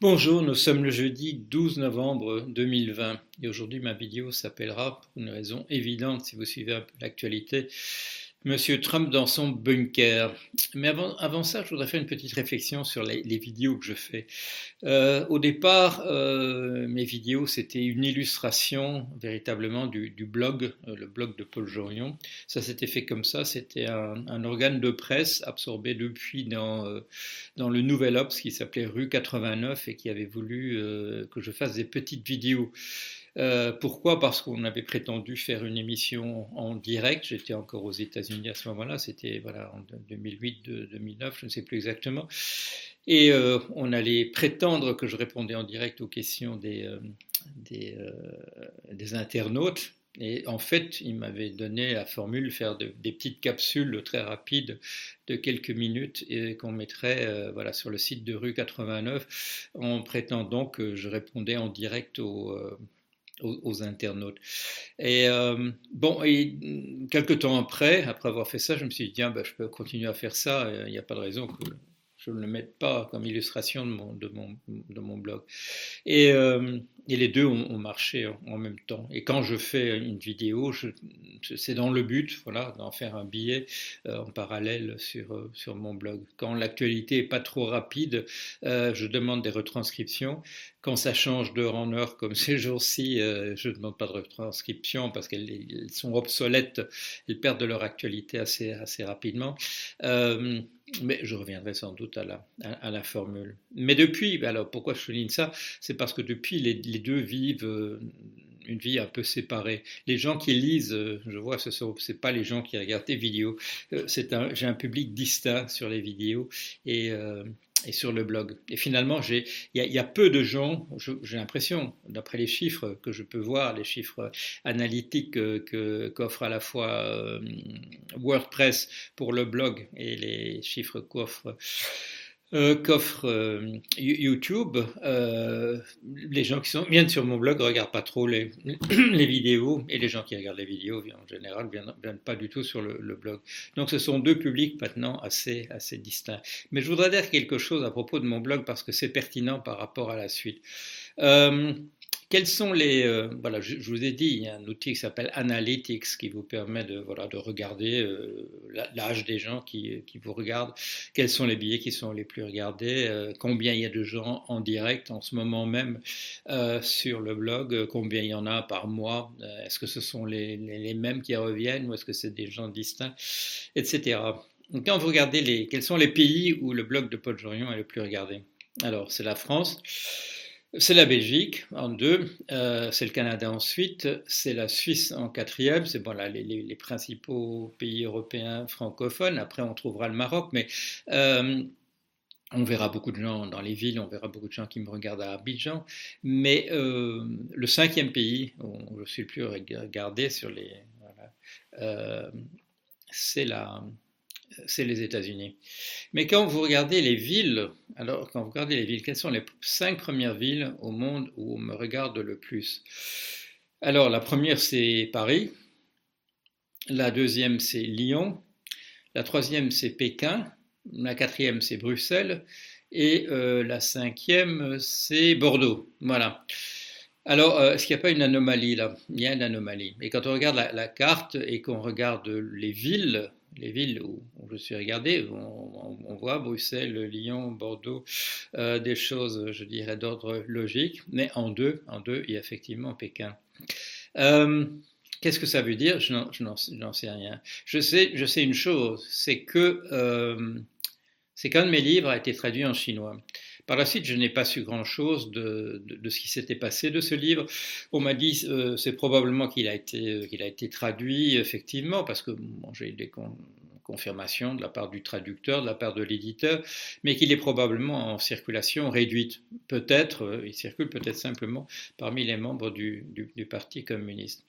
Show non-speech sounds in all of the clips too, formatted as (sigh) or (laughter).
Bonjour, nous sommes le jeudi 12 novembre 2020 et aujourd'hui ma vidéo s'appellera, pour une raison évidente si vous suivez un peu l'actualité, Monsieur Trump dans son bunker. Mais avant, ça, je voudrais faire une petite réflexion sur les, vidéos que je fais. Euh, au départ, euh, mes vidéos, c'était une illustration véritablement du, blog, euh, le blog de Paul Jorion. Ça s'était fait comme ça, c'était un, organe de presse absorbé depuis dans, dans le Nouvel Obs qui s'appelait Rue 89 et qui avait voulu que je fasse des petites vidéos. Euh, pourquoi? Parce qu'on avait prétendu faire une émission en direct. J'étais encore aux États-Unis à ce moment-là. C'était voilà en 2008-2009, je ne sais plus exactement. Et euh, on allait prétendre que je répondais en direct aux questions des, euh, internautes. Et en fait, il m'avait donné la formule faire de, des petites capsules très rapides de quelques minutes et qu'on mettrait voilà, sur le site de rue 89 en prétendant que je répondais en direct aux, aux, internautes. Et euh, bon, et quelques temps après, après avoir fait ça, je me suis dit, tiens, ben, je peux continuer à faire ça, il n'y a pas de raison que je ne le mette pas comme illustration de mon, blog. Et, euh, et les deux ont, marché en même temps. Et quand je fais une vidéo, c'est dans le but voilà, d'en faire un billet euh, en parallèle sur, euh, sur mon blog. Quand l'actualité n'est pas trop rapide, je demande des retranscriptions. Quand ça change d'heure en heure, comme ces jours-ci, je ne demande pas de retranscription parce qu'elles sont obsolètes, elles perdent de leur actualité assez rapidement. Euh, mais je reviendrai sans doute à la, à, la formule. Mais depuis, alors pourquoi je souligne ça? C'est parce que depuis, les, deux vivent euh, une vie un peu séparée. Les gens qui lisent, euh, je vois, ce sont c'est pas les gens qui regardent des vidéos. Euh, c'est j'ai un public distinct sur les vidéos et et sur le blog. Et finalement, il y, y, a peu de gens, j'ai l'impression, d'après les chiffres que je peux voir, les chiffres analytiques qu'offre à la fois euh, WordPress pour le blog et les chiffres qu'offre euh, qu'offre euh, YouTube, euh, les gens qui sont, viennent sur mon blog ne regardent pas trop (clears throat) les, vidéos et les gens qui regardent les vidéos en général ne viennent, pas du tout sur le, blog. Donc ce sont deux publics maintenant assez, assez distincts. Mais je voudrais dire quelque chose à propos de mon blog parce que c'est pertinent par rapport à la suite. Quels sont les euh, voilà, je, vous ai dit, il y a un outil qui s'appelle Analytics qui vous permet de voilà de regarder euh, l'âge des gens qui, qui vous regardent, quels sont les billets qui sont les plus regardés, euh, combien il y a de gens en direct en ce moment même euh, sur le blog, combien il y en a par mois, est-ce que ce sont les, les, les mêmes qui reviennent ou est-ce que c'est des gens distincts, etc. Donc quand vous regardez les quels sont les pays où le blog de Paul Jorion est le plus regardé, alors c'est la France. C'est la Belgique en deux, euh, c'est le Canada ensuite, c'est la Suisse en quatrième, c'est bon, là, les, principaux pays européens francophones. Après, on trouvera le Maroc, mais euh, on verra beaucoup de gens dans les villes, on verra beaucoup de gens qui me regardent à Abidjan. Mais euh, le cinquième pays où je suis le plus regardé sur les. C'est la, c'est les États-Unis. Mais quand vous regardez les villes, alors quand vous regardez les villes, quelles sont les cinq premières villes au monde où on me regarde le plus? Alors la première c'est Paris, la deuxième c'est Lyon, la troisième c'est Pékin, la quatrième c'est Bruxelles et euh, la cinquième c'est Bordeaux. Voilà. Alors, euh, est-ce qu'il n'y a pas une anomalie là? Il y a une anomalie. Et quand on regarde la, la carte et qu'on regarde les villes, les villes où, je suis regardé, on, on, voit Bruxelles, Lyon, Bordeaux, euh, des choses, je dirais, d'ordre logique, mais en deux, en deux, il y a effectivement Pékin. Euh, Qu'est-ce que ça veut dire? Je n'en sais rien. Je sais, je sais une chose, c'est que euh, c'est qu'un de mes livres a été traduit en chinois. Par la suite, je n'ai pas su grand-chose de, de, ce qui s'était passé de ce livre. On m'a dit euh, c'est probablement qu'il a été euh, a été traduit effectivement parce que j'ai eu des con confirmations de la part du traducteur, de la part de l'éditeur, mais qu'il est probablement en circulation réduite. Peut-être, euh, il circule peut-être simplement parmi les membres du, du Parti communiste.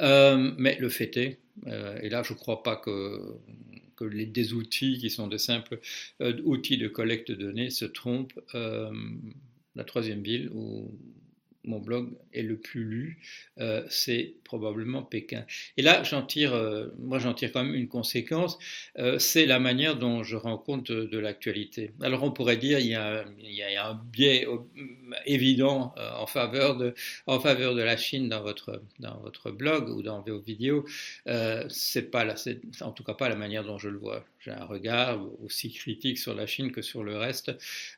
Euh, mais le fait est, euh, et là je ne crois pas que, que les, des outils qui sont de simples euh, outils de collecte de données se trompent, la troisième ville où, mon blog est le plus lu, euh, c'est probablement Pékin. Et là, j'en tire, euh, moi j'en tire quand même une conséquence, euh, c'est la manière dont je rends compte de, l'actualité. Alors on pourrait dire il y a, il y a un biais évident en faveur de, en faveur de la Chine dans votre, dans votre blog ou dans vos vidéos. c'est pas là, c'est en tout cas pas la manière dont je le vois. J'ai un regard aussi critique sur la Chine que sur le reste,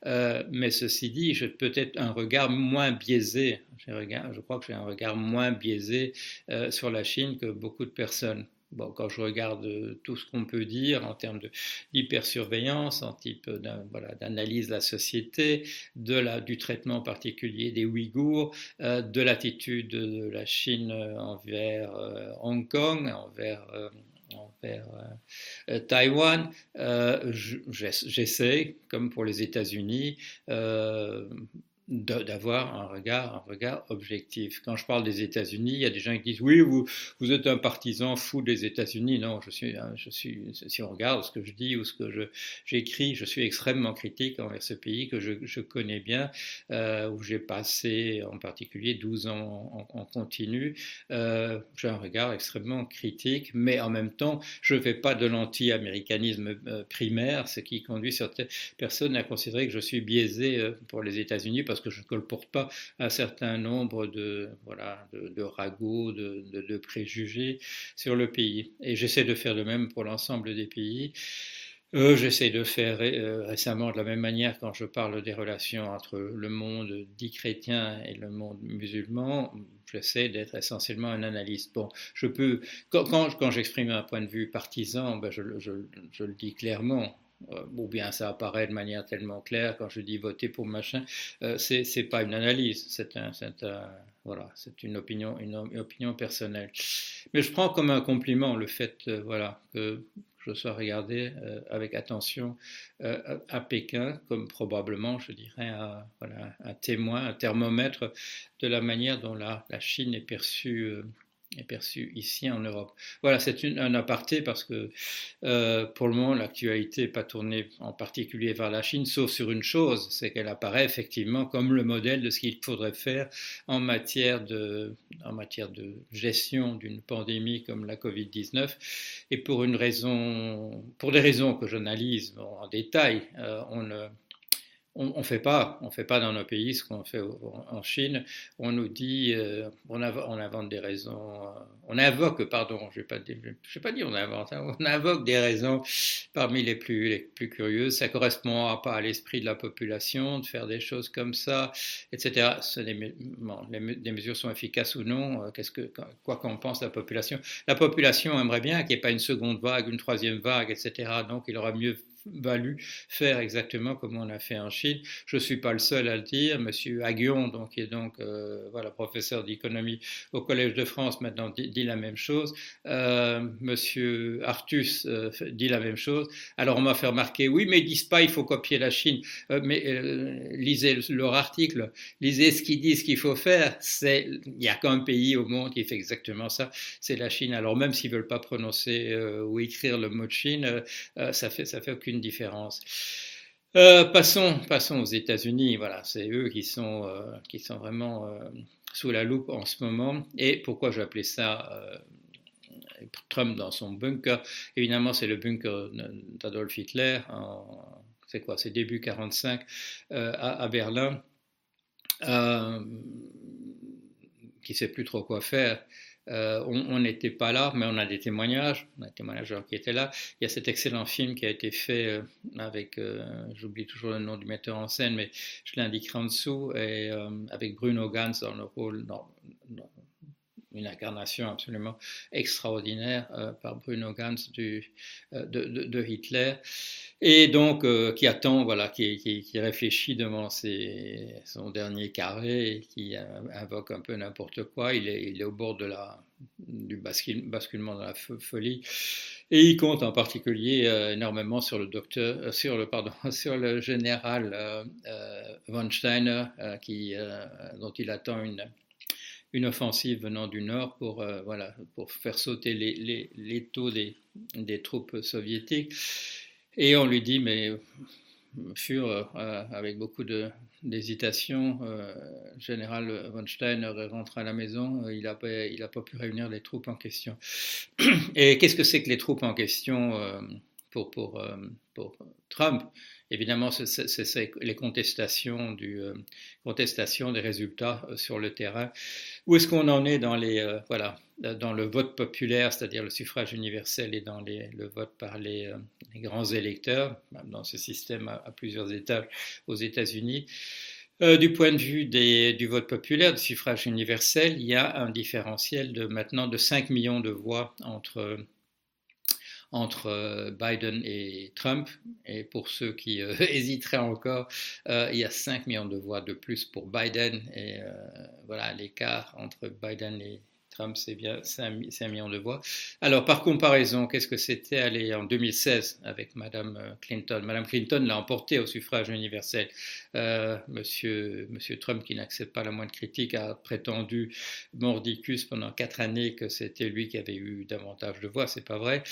mais ceci dit, j'ai peut-être un regard moins biaisé je crois que j'ai un regard moins biaisé euh, sur la Chine que beaucoup de personnes. Bon, quand je regarde tout ce qu'on peut dire en termes d'hypersurveillance, en type d'analyse de la société, du traitement particulier des Ouïghours, euh, de l'attitude de la Chine envers euh, Hong Kong, envers envers Taïwan. J'essaie, comme pour les États-Unis, d'avoir un regard, un regard objectif. Quand je parle des États-Unis, il y a des gens qui disent oui, vous, vous êtes un partisan fou des États-Unis. Non, je suis, je suis, si on regarde ce que je dis ou ce que j'écris, je suis extrêmement critique envers ce pays que je, connais bien, euh, où j'ai passé en particulier 12 ans en, continu. Euh, j'ai un regard extrêmement critique, mais en même temps, je ne fais pas de l'anti-américanisme euh, primaire, ce qui conduit certaines personnes à considérer que je suis biaisé pour les États-Unis parce que je ne colporte pas un certain nombre de, voilà, de, ragots, de, préjugés sur le pays. Et j'essaie de faire le même pour l'ensemble des pays. Euh, j'essaie de faire euh, récemment de la même manière quand je parle des relations entre le monde dit chrétien et le monde musulman. J'essaie d'être essentiellement un analyste. Bon, je peux, quand, j'exprime un point de vue partisan, ben je, le dis clairement. Euh, ou bien ça apparaît de manière tellement claire quand je dis voter pour machin, euh, c'est c'est pas une analyse, c'est un, voilà, c'est une opinion, une, opinion personnelle. Mais je prends comme un compliment le fait, euh, voilà, que je sois regardé avec attention à Pékin comme probablement, je dirais, un, voilà, un témoin, un thermomètre de la manière dont la Chine est perçue est perçu ici en Europe. Voilà, c'est un aparté parce que euh, pour le moment, l'actualité n'est pas tournée en particulier vers la Chine, sauf sur une chose, c'est qu'elle apparaît effectivement comme le modèle de ce qu'il faudrait faire en matière de, en matière de gestion d'une pandémie comme la Covid-19. Et pour une raison, pour des raisons que j'analyse en détail, euh, on ne on ne fait pas, on fait pas dans nos pays ce qu'on fait en Chine. On nous dit, euh, on, invente des raisons, euh, on invoque, pardon, je je vais pas dire on invente, hein, on invoque des raisons parmi les plus, curieuses. Ça correspond pas à l'esprit de la population de faire des choses comme ça, etc. Ce les, mesures sont efficaces ou non. Euh, qu'est-ce que, quoi qu'on pense la population, la population aimerait bien qu'il n'y ait pas une seconde vague, une troisième vague, etc. Donc il aura mieux valu faire exactement comme on a fait en Chine. Je ne suis pas le seul à le dire. Monsieur Aguillon, donc, qui est donc euh, voilà, professeur d'économie au Collège de France, maintenant dit, la même chose. Euh, Monsieur Artus euh, dit la même chose. Alors on m'a fait remarquer, oui, mais ils disent pas il faut copier la Chine. Euh, mais lisez leur article, lisez ce qu'ils disent qu'il faut faire. Il y a qu'un pays au monde qui fait exactement ça, c'est la Chine. Alors même s'ils veulent pas prononcer ou écrire le mot Chine, ça fait ça fait aucune différence. Euh, passons, passons aux États-Unis. Voilà, c'est eux qui sont, euh, qui sont vraiment euh, sous la loupe en ce moment. Et pourquoi j'ai appelé ça Trump dans son bunker? Évidemment, c'est le bunker d'Adolf Hitler. C'est quoi? C'est début 45 à, à, Berlin. qui sait plus trop quoi faire. Euh, on n'était pas là, mais on a des témoignages, on a des témoignages qui étaient là. Il y a cet excellent film qui a été fait euh, avec, euh, j'oublie toujours le nom du metteur en scène, mais je l'indiquerai en dessous, et avec Bruno Gans dans le rôle, une incarnation absolument extraordinaire par Bruno Gans du, de, Hitler et donc qui attend, voilà, qui, réfléchit devant son dernier carré, qui invoque un peu n'importe quoi. Il est, au bord de la, du basculement dans la folie. Et il compte en particulier énormément sur le docteur, sur le pardon, (laughs) sur le général von Steiner, dont il attend une une offensive venant du nord pour, voilà, pour faire sauter les, les, les taux des, des, troupes soviétiques. Et on lui dit, mais furent avec beaucoup d'hésitation. général von Stein rentre à la maison, il n'a il pas pu réunir les troupes en question. (clears throat) Et qu'est-ce que c'est que les troupes en question pour, pour, Trump Évidemment, c'est les euh, contestations des résultats euh, sur le terrain. Où est-ce qu'on en est dans, euh, le vote populaire, c'est-à-dire le suffrage universel et dans le vote par les, grands électeurs, dans ce système à, plusieurs étages aux États-Unis du point de vue du vote populaire, du suffrage universel, il y a un différentiel de maintenant de 5 millions de voix entre entre euh, Biden et Trump. Et pour ceux qui euh, (laughs) hésiteraient encore, euh, il y a 5 millions de voix de plus pour Biden. Et voilà, l'écart entre Biden et Trump, c'est bien 5, 5, millions de voix. Alors, par comparaison, qu'est-ce que c'était aller en 2016 avec Madame Clinton? Madame Clinton l'a emporté au suffrage universel. monsieur, monsieur Trump, qui n'accepte pas la moindre critique, a prétendu mordicus pendant quatre années que c'était lui qui avait eu davantage de voix. C'est pas vrai.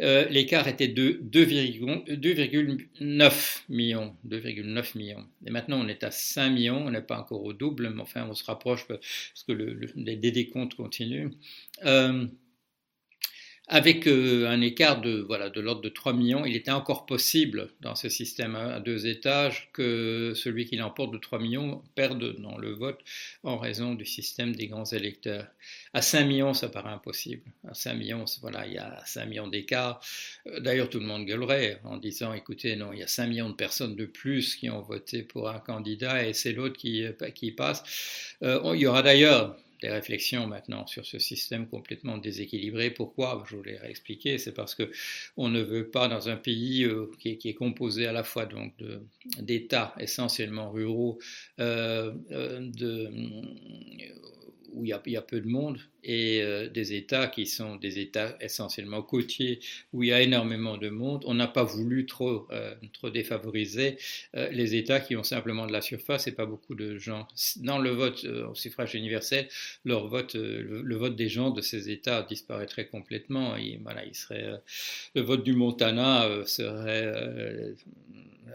Euh, l'écart était de 2,9 millions, 2,9 millions. Et maintenant, on est à 5 millions, on n'est pas encore au double, mais enfin, on se rapproche parce que le, les décomptes continuent. Euh, avec euh, un écart de voilà de l'ordre de 3 millions, il était encore possible dans ce système à deux étages que celui qui l'emporte de 3 millions perde dans le vote en raison du système des grands électeurs. À 5 millions, ça paraît impossible. À 5 millions, voilà, il y a 5 millions d'écart. Euh, d'ailleurs, tout le monde gueulerait en disant, écoutez, non, il y a 5 millions de personnes de plus qui ont voté pour un candidat et c'est l'autre qui, euh, qui passe. il y aura d'ailleurs des réflexions maintenant sur ce système complètement déséquilibré. Pourquoi? Je vous l'ai réexpliqué. C'est parce que on ne veut pas dans un pays euh, qui, est, composé à la fois donc d'États essentiellement ruraux, euh, euh, de, où il y, a, peu de monde et euh, des États qui sont des États essentiellement côtiers où il y a énormément de monde. On n'a pas voulu trop, euh, trop défavoriser euh, les États qui ont simplement de la surface et pas beaucoup de gens. Dans le vote au suffrage universel, leur vote, le, vote des gens de ces États disparaîtrait complètement. Voilà, il serait, le vote du Montana serait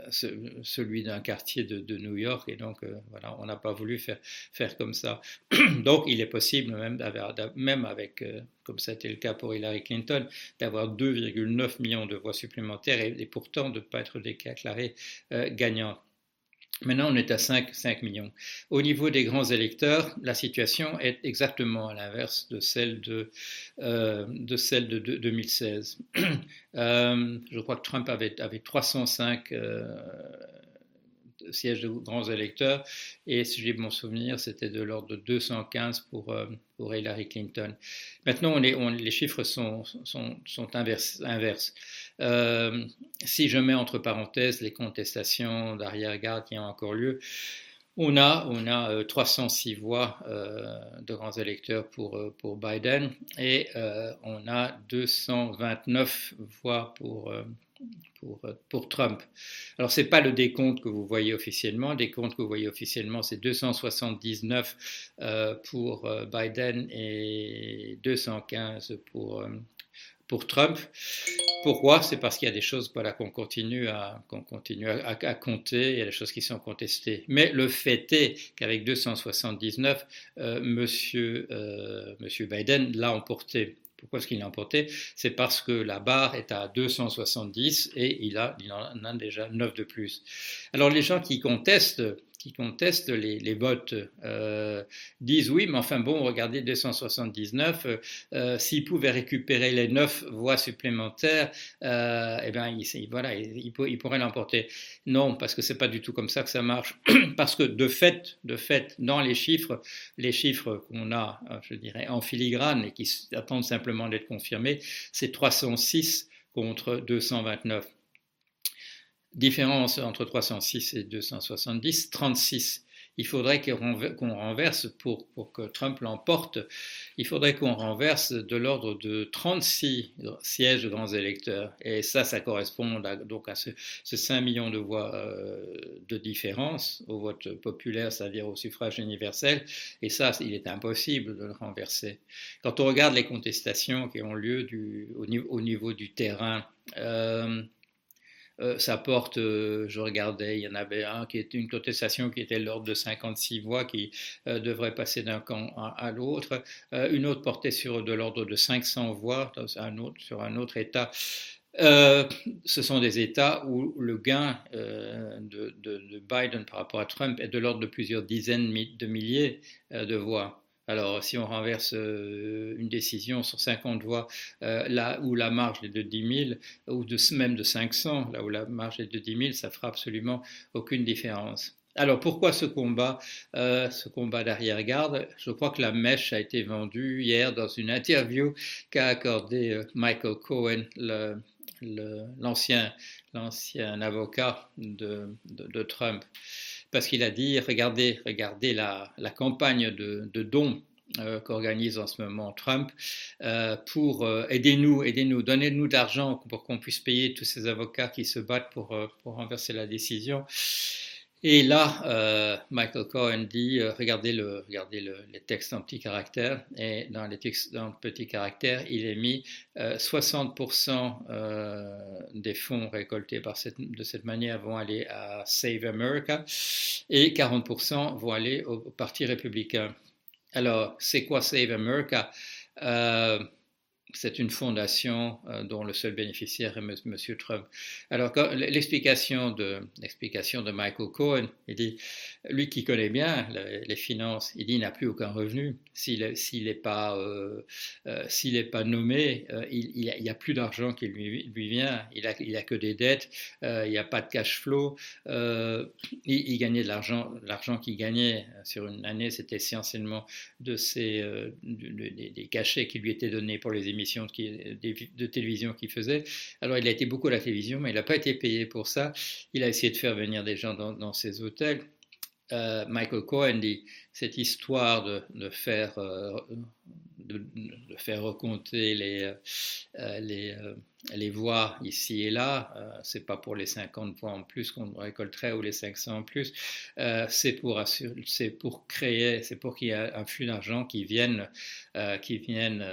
celui d'un quartier de, New York et donc voilà, on n'a pas voulu faire, comme ça. (clears throat) donc il est possible même, même avec, euh, comme ça a été le cas pour Hillary Clinton, d'avoir 2,9 millions de voix supplémentaires et, pourtant de ne pas être déclaré euh, gagnant. Maintenant, on est à 5, 5, millions. Au niveau des grands électeurs, la situation est exactement à l'inverse de celle de, euh, de, celle de, 2016. (clears throat) je crois que Trump avait, avait 305 sièges de grands électeurs, et si j'ai bon souvenir, c'était de l'ordre de 215 pour, euh, pour Hillary Clinton. Maintenant, on les chiffres sont, sont, inverses. Euh, si je mets entre parenthèses les contestations d'arrière-garde qui ont encore lieu, on a, on a 306 euh, voix de grands électeurs pour, pour Biden et on a 229 voix pour, pour, euh, Trump. Alors, ce n'est pas le décompte que vous voyez officiellement. Le décompte que vous voyez officiellement, c'est 279 euh, pour euh, Biden et 215 pour, pour Trump. Pourquoi? C'est parce qu'il y a des choses voilà, qu'on continue, à, qu'on continue à, compter, il y a des choses qui sont contestées. Mais le fait est qu'avec 279, monsieur, monsieur Biden l'a emporté. Pourquoi est-ce qu'il l'a emporté? C'est parce que la barre est à 270 et il, a, il en a déjà 9 de plus. Alors les gens qui contestent qui contestent les, votes euh, disent oui, mais enfin bon, regardez 279, euh, euh, s'ils pouvaient récupérer les 9 voix supplémentaires, euh, eh bien, il, voilà, il, il pourrait l'emporter. Non, parce que c'est pas du tout comme ça que ça marche. (clears throat) parce que de fait, de fait, dans les chiffres, les chiffres qu'on a, je dirais, en filigrane et qui attendent simplement d'être confirmés, c'est 306 contre 229 différence entre 306 et 270, 36. Il faudrait qu'on renverse, pour, pour, que Trump l'emporte, il faudrait qu'on renverse de l'ordre de 36 sièges de grands électeurs. Et ça, ça correspond donc à ce, 5 millions de voix euh, de différence au vote populaire, c'est-à-dire au suffrage universel. Et ça, il est impossible de le renverser. Quand on regarde les contestations qui ont lieu du, au, niveau, au, niveau, du terrain, euh, ça porte, je regardais, il y en avait un qui était une contestation qui était l'ordre de 56 voix qui devrait passer d'un camp à, l'autre. une autre portait sur de l'ordre de 500 voix autre, sur un autre État. ce sont des États où le gain de, de, Biden par rapport à Trump est de l'ordre de plusieurs dizaines de milliers de voix. Alors, si on renverse euh, une décision sur 50 voix, euh, là où la marge est de 10 000, ou de, même de 500, là où la marge est de 10 000, ça fera absolument aucune différence. Alors pourquoi ce combat, euh, ce combat d'arrière-garde? Je crois que la mèche a été vendue hier dans une interview qu'a accordé Michael Cohen, l'ancien avocat de Trump parce qu'il a dit regardez, regardez la, campagne de, dons euh, qu'organise en ce moment Trump euh, pour euh, aider-nous, aidez-nous, donnez-nous de l'argent pour qu'on puisse payer tous ces avocats qui se battent pour, pour renverser la décision. Et là, euh, Michael Cohen dit, euh, regardez, le, regardez le, les textes en petits caractères, et dans les textes en petits caractères, il est mis 60% euh, des fonds récoltés par cette, de cette manière vont aller à Save America, et 40% vont aller au, au Parti républicain. Alors, c'est quoi Save America? C'est une fondation euh, dont le seul bénéficiaire est M. Trump. Alors, l'explication de, de Michael Cohen, il dit, lui qui connaît bien les finances, il dit, il n'a plus aucun revenu. S'il n'est pas, euh, euh, pas nommé, il n'y a, plus d'argent qui lui, vient. Il n'a a que des dettes, il n'y a pas de cash flow. Il, gagnait de l'argent, l'argent qu'il gagnait sur une année, c'était essentiellement de ces, des cachets qui lui étaient donnés pour les émissions de, télévision qu'il faisait. Alors il a été beaucoup à la télévision, mais il n'a pas été payé pour ça. Il a essayé de faire venir des gens dans, ses hôtels. Euh, Michael Cohen dit cette histoire de, faire euh, de, faire recompter les, euh, les, les voix ici et là, euh, c'est pas pour les 50 voix en plus qu'on récolterait ou les 500 en plus, euh, c'est pour pour créer, c'est pour qu'il y ait un flux d'argent qui vienne, euh, qui vienne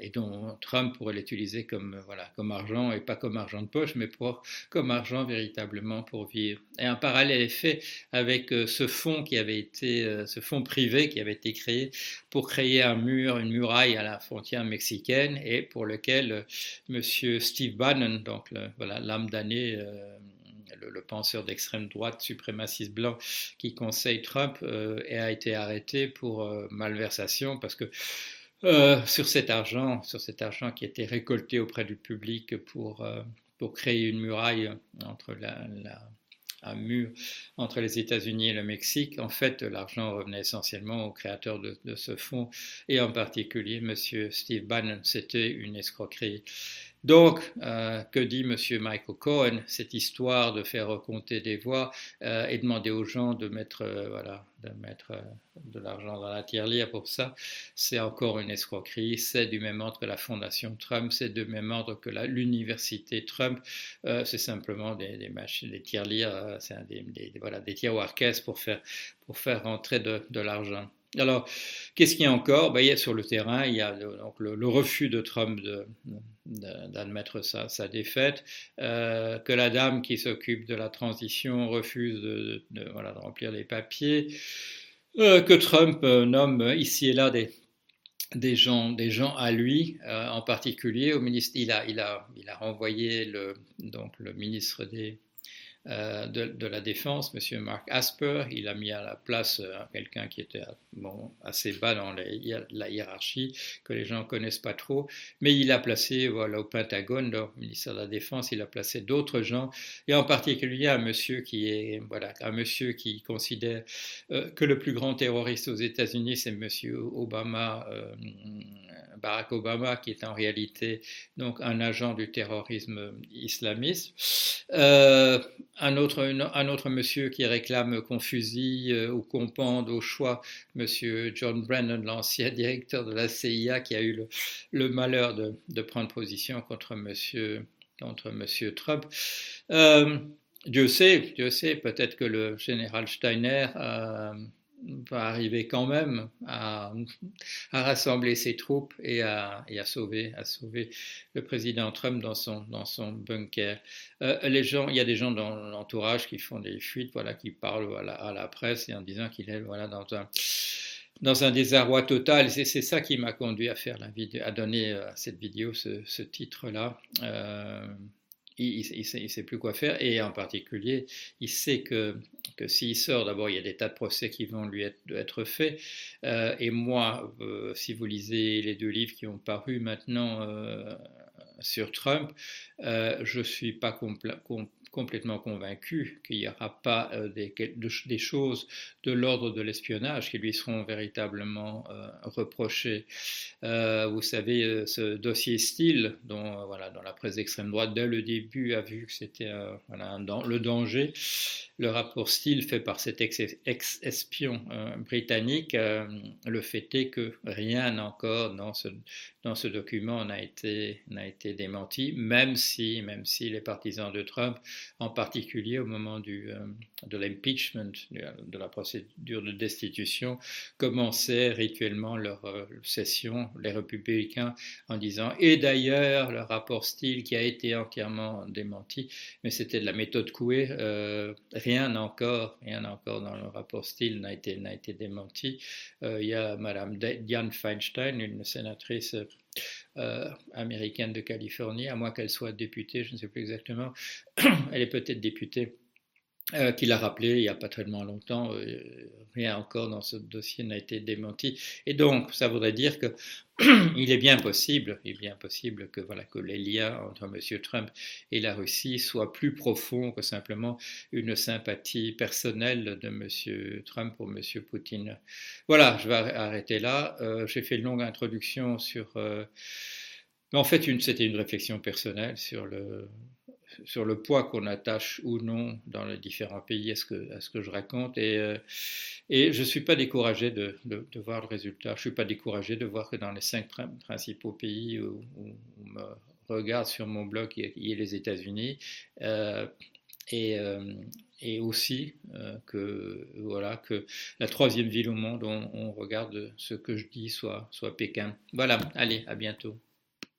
et dont Trump pourrait l'utiliser comme voilà comme argent et pas comme argent de poche, mais pour comme argent véritablement pour vivre. Et un parallèle est fait avec ce fonds qui avait été, ce fonds privé qui avait été créé pour créer un mur, une à la frontière mexicaine et pour lequel Monsieur Steve Bannon, donc voilà l'âme d'année, euh, le, penseur d'extrême droite suprémaciste blanc qui conseille Trump, euh, a été arrêté pour euh, malversation parce que sur cet argent, sur cet argent qui était récolté auprès du public pour pour créer une muraille entre la un mur entre les États-Unis et le Mexique. En fait, l'argent revenait essentiellement au créateur de, ce fonds et en particulier M. Steve Bannon. C'était une escroquerie. Donc, euh, que dit M. Michael Cohen? Cette histoire de faire recompter des voix euh, et demander aux gens de mettre, euh, voilà, de, mettre de l'argent dans la tirelire pour ça, c'est encore une escroquerie. C'est du même ordre que la fondation Trump, c'est du même ordre que l'université Trump. c'est simplement des, des, machines, des tirelires, c'est des, des, voilà, des tiroirs pour faire, pour faire rentrer de, de l'argent. Alors, qu'est-ce qu'il y a encore? Ben, Sur le terrain, il y a donc, le, refus de Trump d'admettre sa, défaite, euh, que la dame qui s'occupe de la transition refuse de, remplir les papiers, euh, que Trump euh, nomme ici et là des, gens, à lui, en particulier au ministre. Il a renvoyé le, donc, le ministre des euh, de, la Défense, M. Mark Asper. Il a mis à la place euh, quelqu'un qui était bon, assez bas dans la hiérarchie, que les gens ne connaissent pas trop, mais il a placé voilà, au Pentagone, au ministère de la Défense, il a placé d'autres gens, et en particulier un monsieur qui est voilà, un monsieur qui considère euh, que le plus grand terroriste aux États-Unis, c'est M. Obama. Barack Obama, qui est en réalité donc un agent du terrorisme islamiste. Un, autre, un autre monsieur qui réclame qu'on fusille euh, ou qu'on pende au choix, monsieur John Brennan, l'ancien (laughs) directeur de la CIA, qui a eu le, malheur de, prendre position contre monsieur, contre monsieur Trump. Euh, Dieu sait, Dieu sait, peut-être que le général Steiner va arriver quand même à, rassembler ses troupes et à, sauver, le président Trump dans son, bunker. Euh, les gens, il y a des gens dans l'entourage qui font des fuites, voilà, qui parlent à la presse en disant qu'il est voilà, dans un désarroi total. C'est ça qui m'a conduit à faire donner à cette vidéo ce, titre-là. Euh, il ne sait, plus quoi faire et en particulier, il sait que, que s'il sort, d'abord, il y a des tas de procès qui vont lui être, faits. Euh, et moi, euh, si vous lisez les deux livres qui ont paru maintenant euh, sur Trump, je suis pas complet complètement convaincu qu'il n'y aura pas euh, des, choses de l'ordre de l'espionnage qui lui seront véritablement euh, reprochées. Euh, vous savez, ce dossier Steele, dont, voilà, dont la presse d'extrême droite, dès le début, a vu que c'était voilà, le danger, le rapport Steele fait par cet ex-espion britannique, le fait est que rien encore dans ce, dans ce document n'a été, été démenti, même si, même si les partisans de Trump en particulier au moment euh, de l'impeachment, de la procédure de destitution, commençaient rituellement leur euh, session, les républicains, en disant Et d'ailleurs, le rapport Steele qui a été entièrement démenti, mais c'était de la méthode Coué, euh, rien encore, rien encore dans le rapport Steele n'a été, été démenti. il y a Madame Diane Feinstein, une sénatrice euh, américaine de Californie, à moins qu'elle soit députée, je ne sais plus exactement. (clears throat) elle est peut-être députée. Euh, qui l'a rappelé il n'y a pas tellement longtemps, euh, rien encore dans ce dossier n'a été démenti. Et donc, ça voudrait dire que (clears throat) il est bien possible, il est bien possible que voilà que les liens entre M. Trump et la Russie soient plus profonds que simplement une sympathie personnelle de M. Trump pour M. Poutine. Voilà, je vais arrêter là. Euh, j'ai fait une longue introduction sur. En fait, c'était une réflexion personnelle sur le, sur le poids qu'on attache ou non dans les différents pays à ce que, je raconte. Et, euh, je ne suis pas découragé de, voir le résultat. Je ne suis pas découragé de voir que dans les cinq principaux pays où, on me regarde sur mon blog, il y a, les États-Unis. Euh, et, euh, et, aussi que, voilà, que la troisième ville au monde, on, on regarde ce que je dis soit, soit Pékin. Voilà, allez, à bientôt.